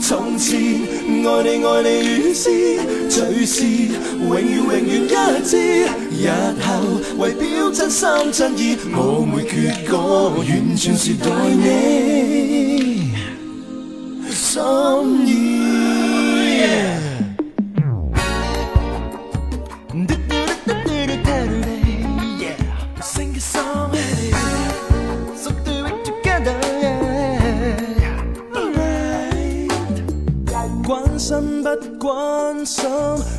从前爱你爱你如诗，随时永远永远一致。日后为表真心真意，我没缺过，完全是对你心意。心不关心，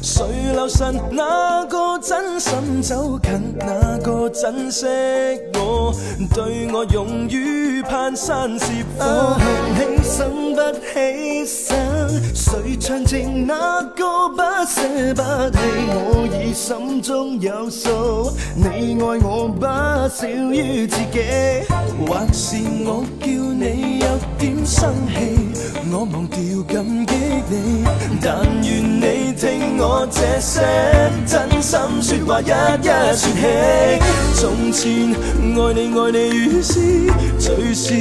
谁留神哪个真心走近，哪个珍惜我？对我用於攀山涉水。心不起身，谁唱情哪个不舍不弃？我已心中有数，你爱我不少于自己。或是我叫你有点生气，我忘掉感激你。但愿你听我这些真心说话，一一说起。从前爱你爱你如诗，最是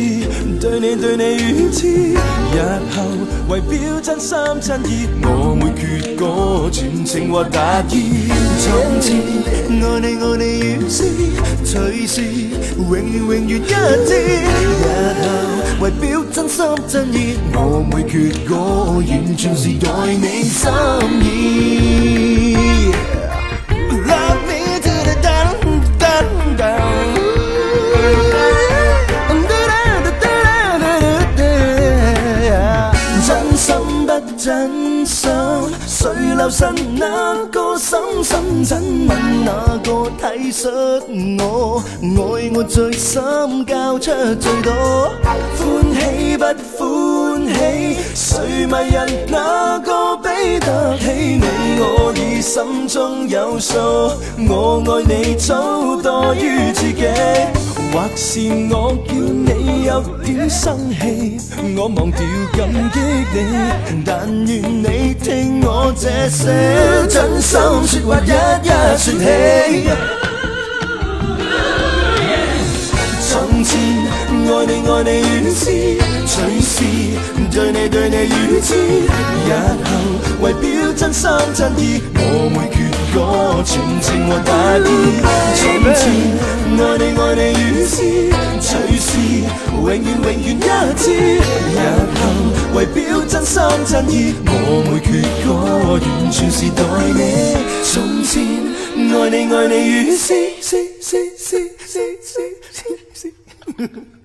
对你对你如痴。日后为表真心真意，我没缺过全情或达意。从前爱你爱你如诗，最是永远永远一致。真心真意，我每阙歌，完全是待你心意。不真相，谁留神？那个深深亲吻？那个体恤我？爱我最深，交出最多。欢喜不欢喜，谁迷人？那个比得起你？我已心中有数，我爱你早多于自己。或是我叫你有点生气，我忘掉感激你，但愿你听我这些，真心说话一一说起。从前爱你爱你如痴，随时对你对你如痴，日后为表真心真意，我会决个全情和大意。永远，永远一次。日后，为表真心真意。我每缺歌，完全是代你。从前，爱你，爱你，如丝丝，丝丝，丝丝，丝